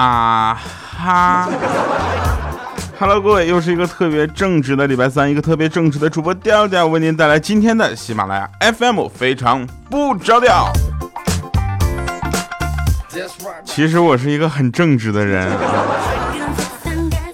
啊哈！Hello，各位，又是一个特别正直的礼拜三，一个特别正直的主播调调为您带来今天的喜马拉雅 FM，非常不着调。其实我是一个很正直的人啊。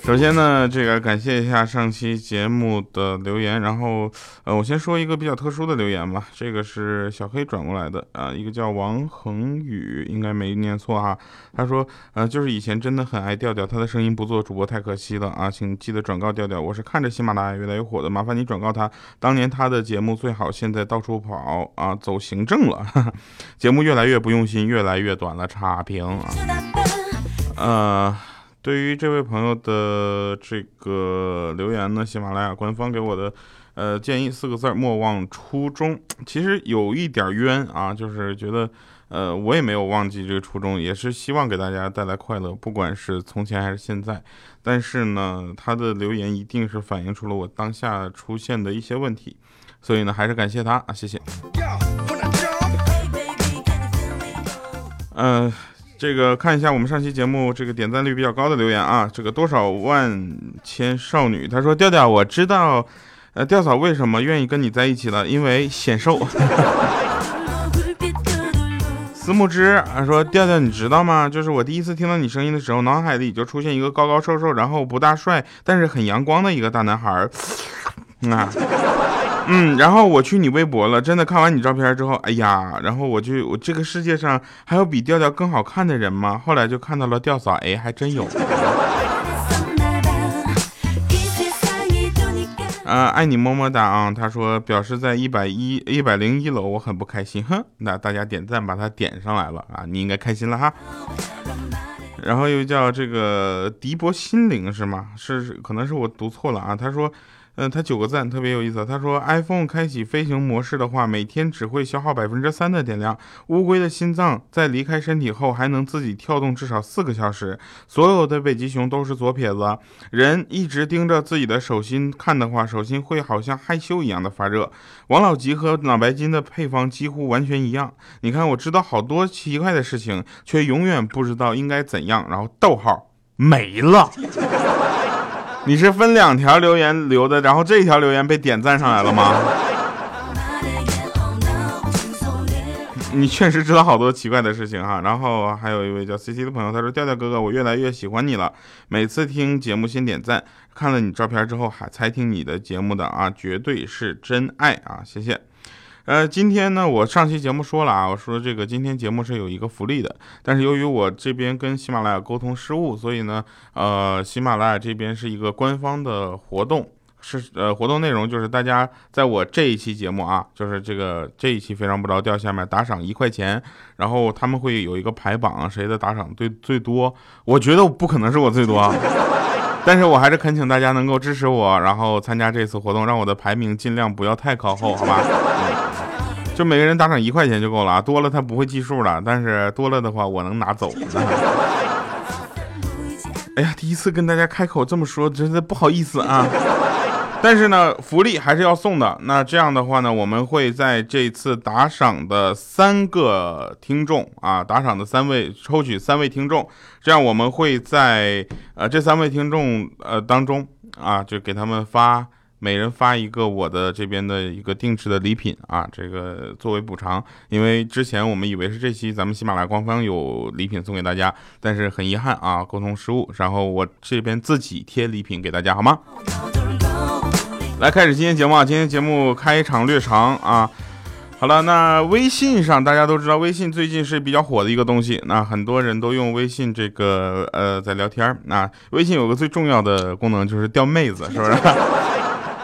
首先呢，这个感谢一下上期节目的留言，然后呃，我先说一个比较特殊的留言吧。这个是小黑转过来的啊，一个叫王恒宇，应该没念错哈。他说，呃，就是以前真的很爱调调，他的声音不做主播太可惜了啊，请记得转告调调，我是看着喜马拉雅越来越火的，麻烦你转告他，当年他的节目最好，现在到处跑啊，走行政了，节目越来越不用心，越来越短了，差评啊，呃。对于这位朋友的这个留言呢，喜马拉雅官方给我的呃建议四个字：莫忘初衷。其实有一点冤啊，就是觉得呃我也没有忘记这个初衷，也是希望给大家带来快乐，不管是从前还是现在。但是呢，他的留言一定是反映出了我当下出现的一些问题，所以呢，还是感谢他啊，谢谢。嗯。这个看一下我们上期节目这个点赞率比较高的留言啊，这个多少万千少女，他说调调，我知道，呃，调嫂为什么愿意跟你在一起了，因为显瘦。思慕之啊说调调，你知道吗？就是我第一次听到你声音的时候，脑海里就出现一个高高瘦瘦，然后不大帅，但是很阳光的一个大男孩儿，啊。嗯，然后我去你微博了，真的看完你照片之后，哎呀，然后我就我这个世界上还有比调调更好看的人吗？后来就看到了调嫂，哎，还真有。啊，爱你么么哒啊！他说表示在一百一一百零一楼，我很不开心。哼，那大家点赞把他点上来了啊，你应该开心了哈。然后又叫这个迪博心灵是吗？是可能是我读错了啊。他说。嗯，他九个赞特别有意思。他说，iPhone 开启飞行模式的话，每天只会消耗百分之三的电量。乌龟的心脏在离开身体后，还能自己跳动至少四个小时。所有的北极熊都是左撇子。人一直盯着自己的手心看的话，手心会好像害羞一样的发热。王老吉和脑白金的配方几乎完全一样。你看，我知道好多奇怪的事情，却永远不知道应该怎样。然后逗号没了。你是分两条留言留的，然后这一条留言被点赞上来了吗？你确实知道好多奇怪的事情哈。然后还有一位叫 C C 的朋友，他说：调调哥哥，我越来越喜欢你了。每次听节目先点赞，看了你照片之后还才听你的节目的啊，绝对是真爱啊！谢谢。呃，今天呢，我上期节目说了啊，我说这个今天节目是有一个福利的，但是由于我这边跟喜马拉雅沟通失误，所以呢，呃，喜马拉雅这边是一个官方的活动，是 呃，活动内容就是大家在我这一期节目啊，就是这个这一期非常不着调下面打赏一块钱，然后他们会有一个排榜，谁的打赏最最多，我觉得不可能是我最多，但是我还是恳请大家能够支持我，然后参加这次活动，让我的排名尽量不要太靠后，好吧？就每个人打赏一块钱就够了啊，多了他不会计数了，但是多了的话我能拿走。哎呀，第一次跟大家开口这么说，真的不好意思啊。但是呢，福利还是要送的。那这样的话呢，我们会在这次打赏的三个听众啊，打赏的三位抽取三位听众，这样我们会在呃这三位听众呃当中啊，就给他们发。每人发一个我的这边的一个定制的礼品啊，这个作为补偿。因为之前我们以为是这期咱们喜马拉雅官方有礼品送给大家，但是很遗憾啊，沟通失误。然后我这边自己贴礼品给大家，好吗？来开始今天节目啊，今天节目开场略长啊。好了，那微信上大家都知道，微信最近是比较火的一个东西，那很多人都用微信这个呃在聊天那微信有个最重要的功能就是钓妹子，是不是？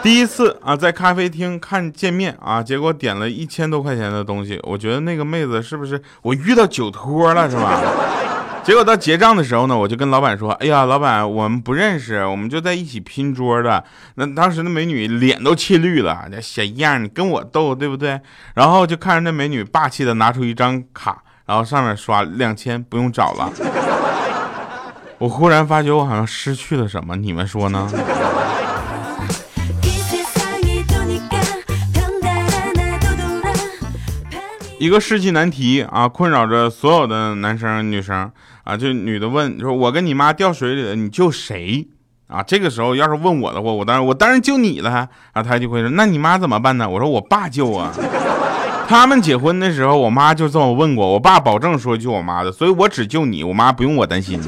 第一次啊，在咖啡厅看见面啊，结果点了一千多块钱的东西，我觉得那个妹子是不是我遇到酒托了是吧？结果到结账的时候呢，我就跟老板说：“哎呀，老板，我们不认识，我们就在一起拼桌的。”那当时那美女脸都气绿了，那小样，你跟我斗对不对？然后就看着那美女霸气的拿出一张卡，然后上面刷两千，不用找了。我忽然发觉我好像失去了什么，你们说呢？一个世纪难题啊，困扰着所有的男生女生啊。就女的问，说我跟你妈掉水里了，你救谁啊？这个时候要是问我的话，我当然我当然救你了啊。他就会说，那你妈怎么办呢？我说我爸救啊。他们结婚的时候，我妈就这么问过，我爸保证说救我妈的，所以我只救你，我妈不用我担心。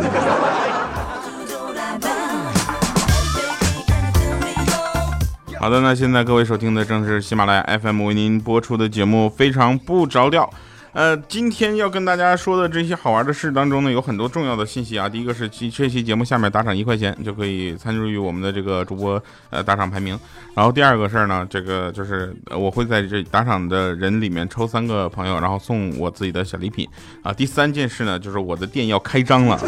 好的，那现在各位收听的正是喜马拉雅 FM 为您播出的节目《非常不着调》。呃，今天要跟大家说的这些好玩的事当中呢，有很多重要的信息啊。第一个是这期节目下面打赏一块钱就可以参与我们的这个主播呃打赏排名。然后第二个事儿呢，这个就是我会在这打赏的人里面抽三个朋友，然后送我自己的小礼品啊。第三件事呢，就是我的店要开张了，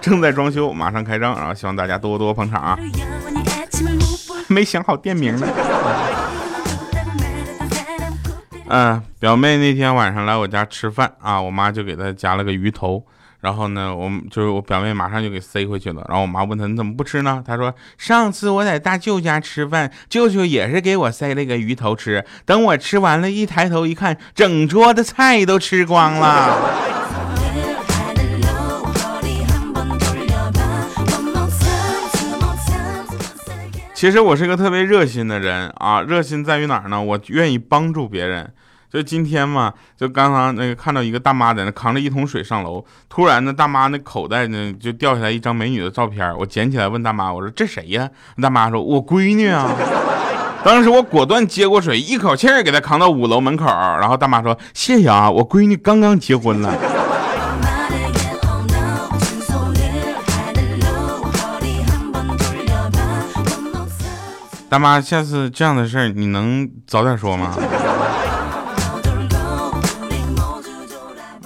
正在装修，马上开张，然后希望大家多多捧场啊。没想好店名呢。嗯，表妹那天晚上来我家吃饭啊，我妈就给她夹了个鱼头，然后呢，我就是我表妹马上就给塞回去了。然后我妈问她你怎么不吃呢？她说上次我在大舅家吃饭，舅舅也是给我塞了个鱼头吃，等我吃完了，一抬头一看，整桌的菜都吃光了。其实我是个特别热心的人啊，热心在于哪儿呢？我愿意帮助别人。就今天嘛，就刚刚那个看到一个大妈在那扛着一桶水上楼，突然呢，大妈那口袋呢就掉下来一张美女的照片，我捡起来问大妈，我说这谁呀？大妈说，我闺女啊。当时我果断接过水，一口气儿给她扛到五楼门口，然后大妈说，谢谢啊，我闺女刚刚结婚了。大妈，下次这样的事儿你能早点说吗？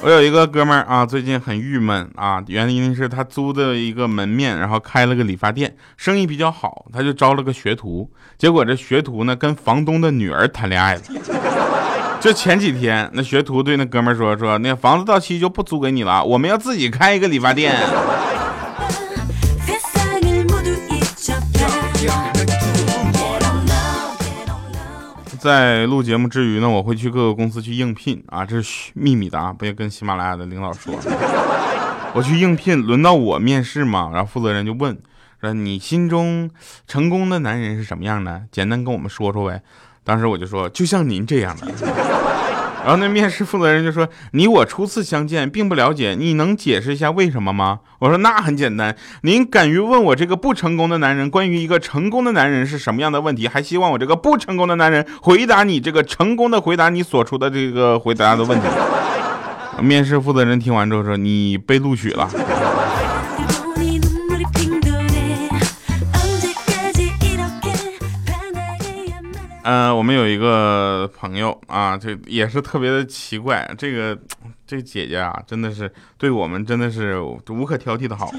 我有一个哥们儿啊，最近很郁闷啊，原因是他租的一个门面，然后开了个理发店，生意比较好，他就招了个学徒，结果这学徒呢跟房东的女儿谈恋爱了。就前几天，那学徒对那哥们儿说说，那房子到期就不租给你了，我们要自己开一个理发店。在录节目之余呢，我会去各个公司去应聘啊，这是秘密的啊，不要跟喜马拉雅的领导说。我去应聘，轮到我面试嘛，然后负责人就问说：“你心中成功的男人是什么样的？简单跟我们说说呗。”当时我就说：“就像您这样的。”然后那面试负责人就说：“你我初次相见，并不了解，你能解释一下为什么吗？”我说：“那很简单，您敢于问我这个不成功的男人关于一个成功的男人是什么样的问题，还希望我这个不成功的男人回答你这个成功的回答你所出的这个回答的问题。”面试负责人听完之后说：“你被录取了。”嗯，我们有一个朋友啊，这也是特别的奇怪。这个这姐姐啊，真的是对我们真的是无可挑剔的好。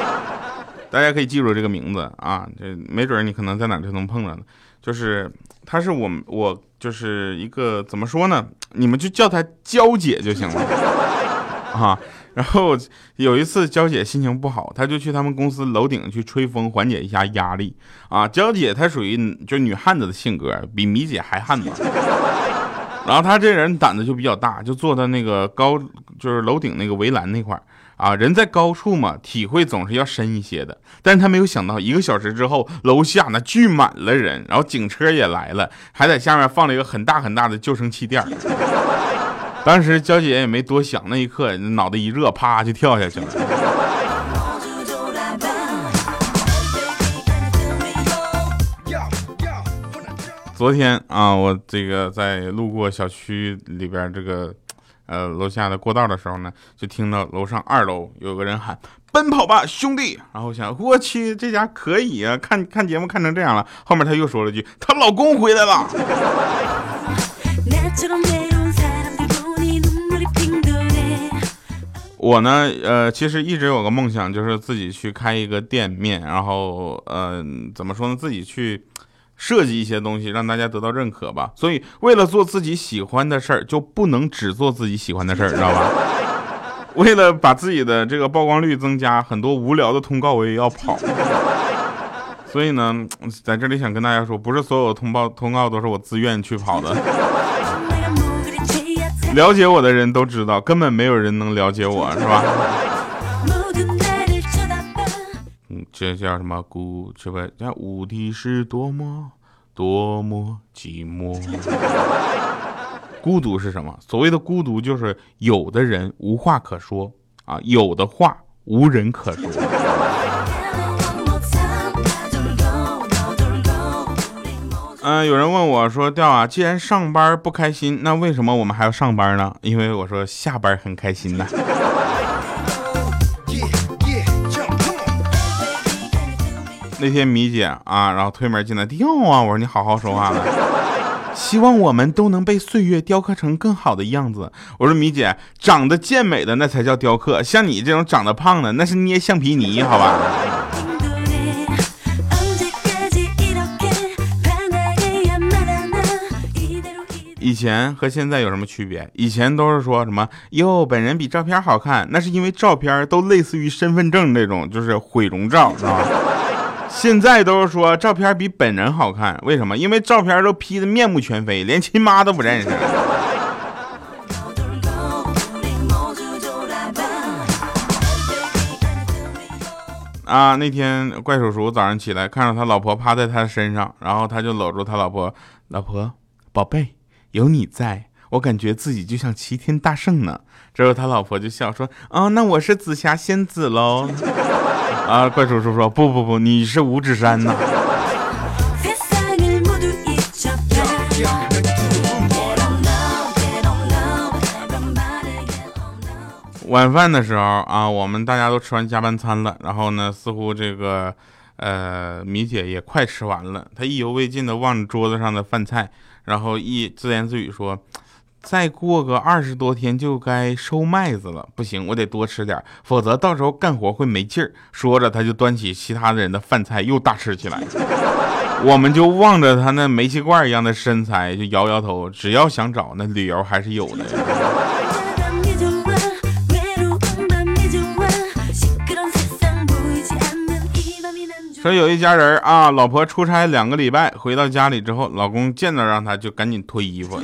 大家可以记住这个名字啊，这没准你可能在哪就能碰着呢。就是她是我我就是一个怎么说呢？你们就叫她娇姐就行了 啊。然后有一次，娇姐心情不好，她就去他们公司楼顶去吹风，缓解一下压力。啊，娇姐她属于就女汉子的性格，比米姐还汉子。然后她这人胆子就比较大，就坐在那个高，就是楼顶那个围栏那块啊，人在高处嘛，体会总是要深一些的。但是她没有想到，一个小时之后，楼下那聚满了人，然后警车也来了，还在下面放了一个很大很大的救生气垫。当时娇姐也没多想，那一刻脑袋一热，啪就跳下去了。昨天啊，我这个在路过小区里边这个呃楼下的过道的时候呢，就听到楼上二楼有个人喊“奔跑吧，兄弟”，然后想我去这家可以啊，看看节目看成这样了。后面他又说了句：“她老公回来了。”我呢，呃，其实一直有个梦想，就是自己去开一个店面，然后，呃，怎么说呢，自己去设计一些东西，让大家得到认可吧。所以，为了做自己喜欢的事儿，就不能只做自己喜欢的事儿，知道吧？为了把自己的这个曝光率增加，很多无聊的通告我也要跑。所以呢，在这里想跟大家说，不是所有通报通告都是我自愿去跑的。了解我的人都知道，根本没有人能了解我，是吧？嗯，这叫什么孤？这不叫无敌是多么多么寂寞。孤独是什么？所谓的孤独，就是有的人无话可说啊，有的话无人可说。嗯，有人问我说：“调啊，既然上班不开心，那为什么我们还要上班呢？”因为我说下班很开心呐。那天米姐啊，然后推门进来，调啊，我说你好好说话了。希望我们都能被岁月雕刻成更好的样子。我说米姐，长得健美的那才叫雕刻，像你这种长得胖的，那是捏橡皮泥，好吧？以前和现在有什么区别？以前都是说什么哟，本人比照片好看，那是因为照片都类似于身份证那种，就是毁容照，是吧？现在都是说照片比本人好看，为什么？因为照片都 P 的面目全非，连亲妈都不认识。啊，那天怪叔叔早上起来，看到他老婆趴在他身上，然后他就搂住他老婆，老婆，宝贝。有你在，我感觉自己就像齐天大圣呢。之后他老婆就笑说：“哦，那我是紫霞仙子喽。”啊，怪叔叔说：“不不不，你是五指山呐。”晚饭的时候啊，我们大家都吃完加班餐了，然后呢，似乎这个呃米姐也快吃完了，她意犹未尽的望着桌子上的饭菜。然后一自言自语说：“再过个二十多天就该收麦子了，不行，我得多吃点，否则到时候干活会没劲儿。”说着，他就端起其他的人的饭菜又大吃起来。我们就望着他那煤气罐一样的身材，就摇摇头。只要想找，那理由还是有的。说有一家人啊，老婆出差两个礼拜，回到家里之后，老公见到让她就赶紧脱衣服。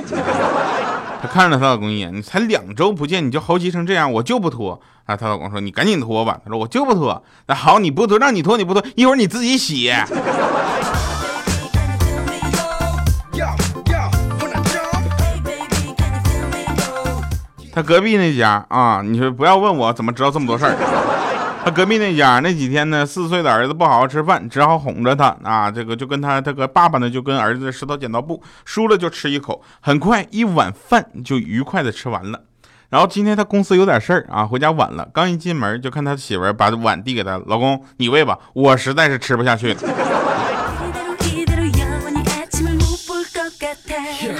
她看了她老公一眼，你才两周不见，你就猴急成这样，我就不脱。啊，她老公说你赶紧脱吧。他说我就不脱。那好，你不脱，让你脱你不脱，一会儿你自己洗。他隔壁那家啊，你说不要问我怎么知道这么多事儿。他隔壁那家那几天呢，四岁的儿子不好好吃饭，只好哄着他啊。这个就跟他这个爸爸呢，就跟儿子石头剪刀布，输了就吃一口。很快一碗饭就愉快的吃完了。然后今天他公司有点事儿啊，回家晚了，刚一进门就看他媳妇儿把碗递给他老公，你喂吧，我实在是吃不下去了。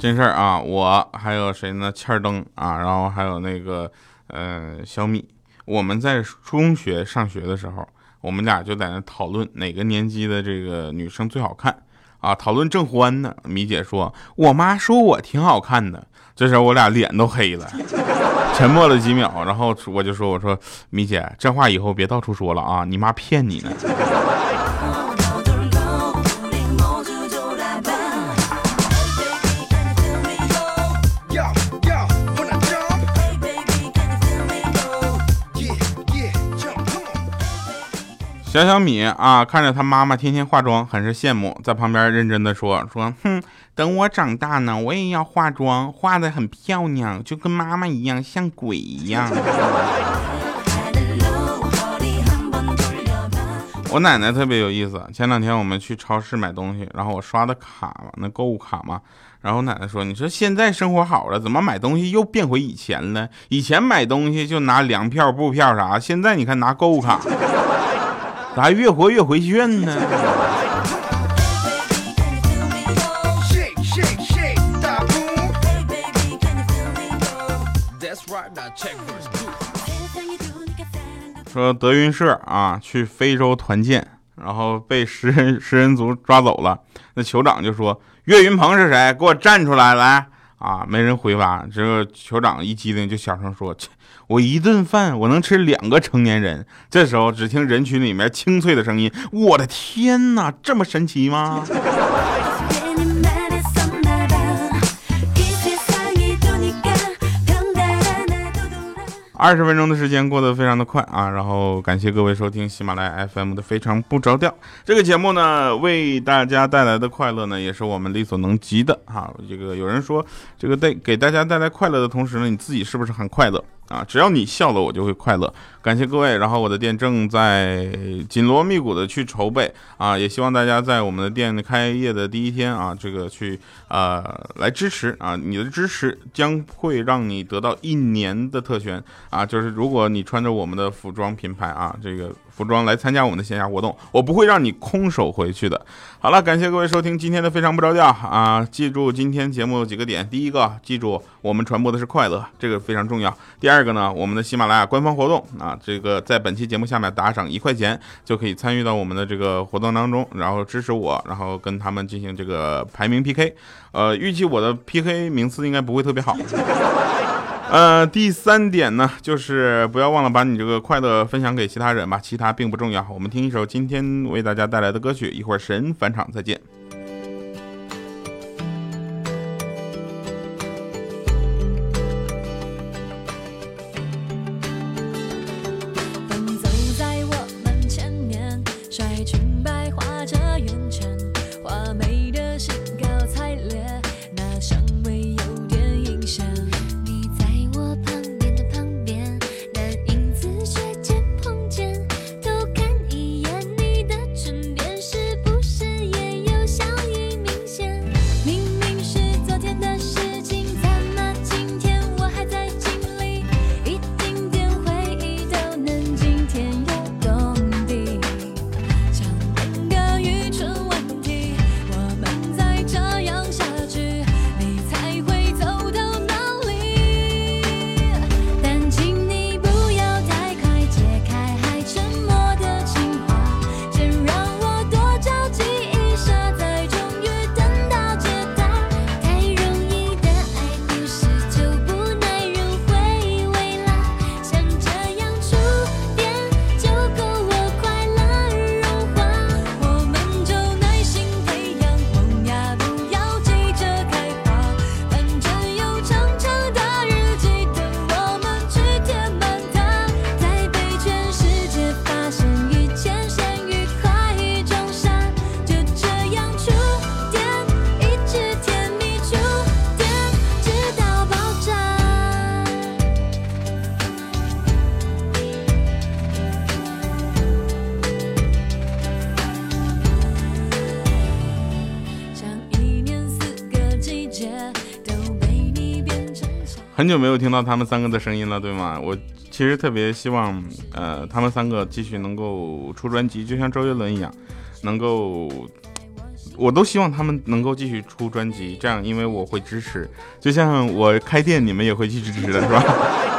真事儿啊，我还有谁呢？欠儿灯啊，然后还有那个呃小米，我们在中学上学的时候，我们俩就在那讨论哪个年级的这个女生最好看啊，讨论正欢呢。米姐说，我妈说我挺好看的。这时候我俩脸都黑了，沉默了几秒，然后我就说，我说米姐，这话以后别到处说了啊，你妈骗你呢。小小米啊，看着他妈妈天天化妆，很是羡慕，在旁边认真的说说，哼，等我长大呢，我也要化妆，化的很漂亮，就跟妈妈一样，像鬼一样。我奶奶特别有意思，前两天我们去超市买东西，然后我刷的卡嘛，那购物卡嘛，然后奶奶说，你说现在生活好了，怎么买东西又变回以前了？以前买东西就拿粮票、布票啥，现在你看拿购物卡。咋越活越回旋呢？说德云社啊去非洲团建，然后被食人食人族抓走了。那酋长就说：“岳云鹏是谁？给我站出来！来啊！”没人回答。这个酋长一激灵就小声说：“。”我一顿饭我能吃两个成年人。这时候，只听人群里面清脆的声音：“我的天哪，这么神奇吗？”二十分钟的时间过得非常的快啊，然后感谢各位收听喜马拉雅 FM 的非常不着调这个节目呢，为大家带来的快乐呢，也是我们力所能及的哈。这个有人说，这个带给大家带来快乐的同时呢，你自己是不是很快乐？啊，只要你笑了，我就会快乐。感谢各位，然后我的店正在紧锣密鼓的去筹备啊，也希望大家在我们的店开业的第一天啊，这个去呃来支持啊，你的支持将会让你得到一年的特权啊，就是如果你穿着我们的服装品牌啊，这个。服装来参加我们的线下活动，我不会让你空手回去的。好了，感谢各位收听今天的非常不着调啊！记住今天节目有几个点：第一个，记住我们传播的是快乐，这个非常重要；第二个呢，我们的喜马拉雅官方活动啊，这个在本期节目下面打赏一块钱就可以参与到我们的这个活动当中，然后支持我，然后跟他们进行这个排名 PK。呃，预计我的 PK 名次应该不会特别好。呃，第三点呢，就是不要忘了把你这个快乐分享给其他人吧，其他并不重要。我们听一首今天为大家带来的歌曲，一会儿神返场再见。很久没有听到他们三个的声音了，对吗？我其实特别希望，呃，他们三个继续能够出专辑，就像周杰伦一样，能够，我都希望他们能够继续出专辑，这样，因为我会支持，就像我开店，你们也会继续支持的，是吧？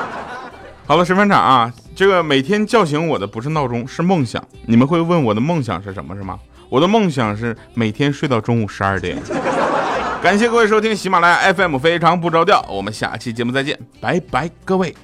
好了，十分场啊，这个每天叫醒我的不是闹钟，是梦想。你们会问我的梦想是什么，是吗？我的梦想是每天睡到中午十二点。感谢各位收听喜马拉雅 FM，非常不着调。我们下期节目再见，拜拜，各位。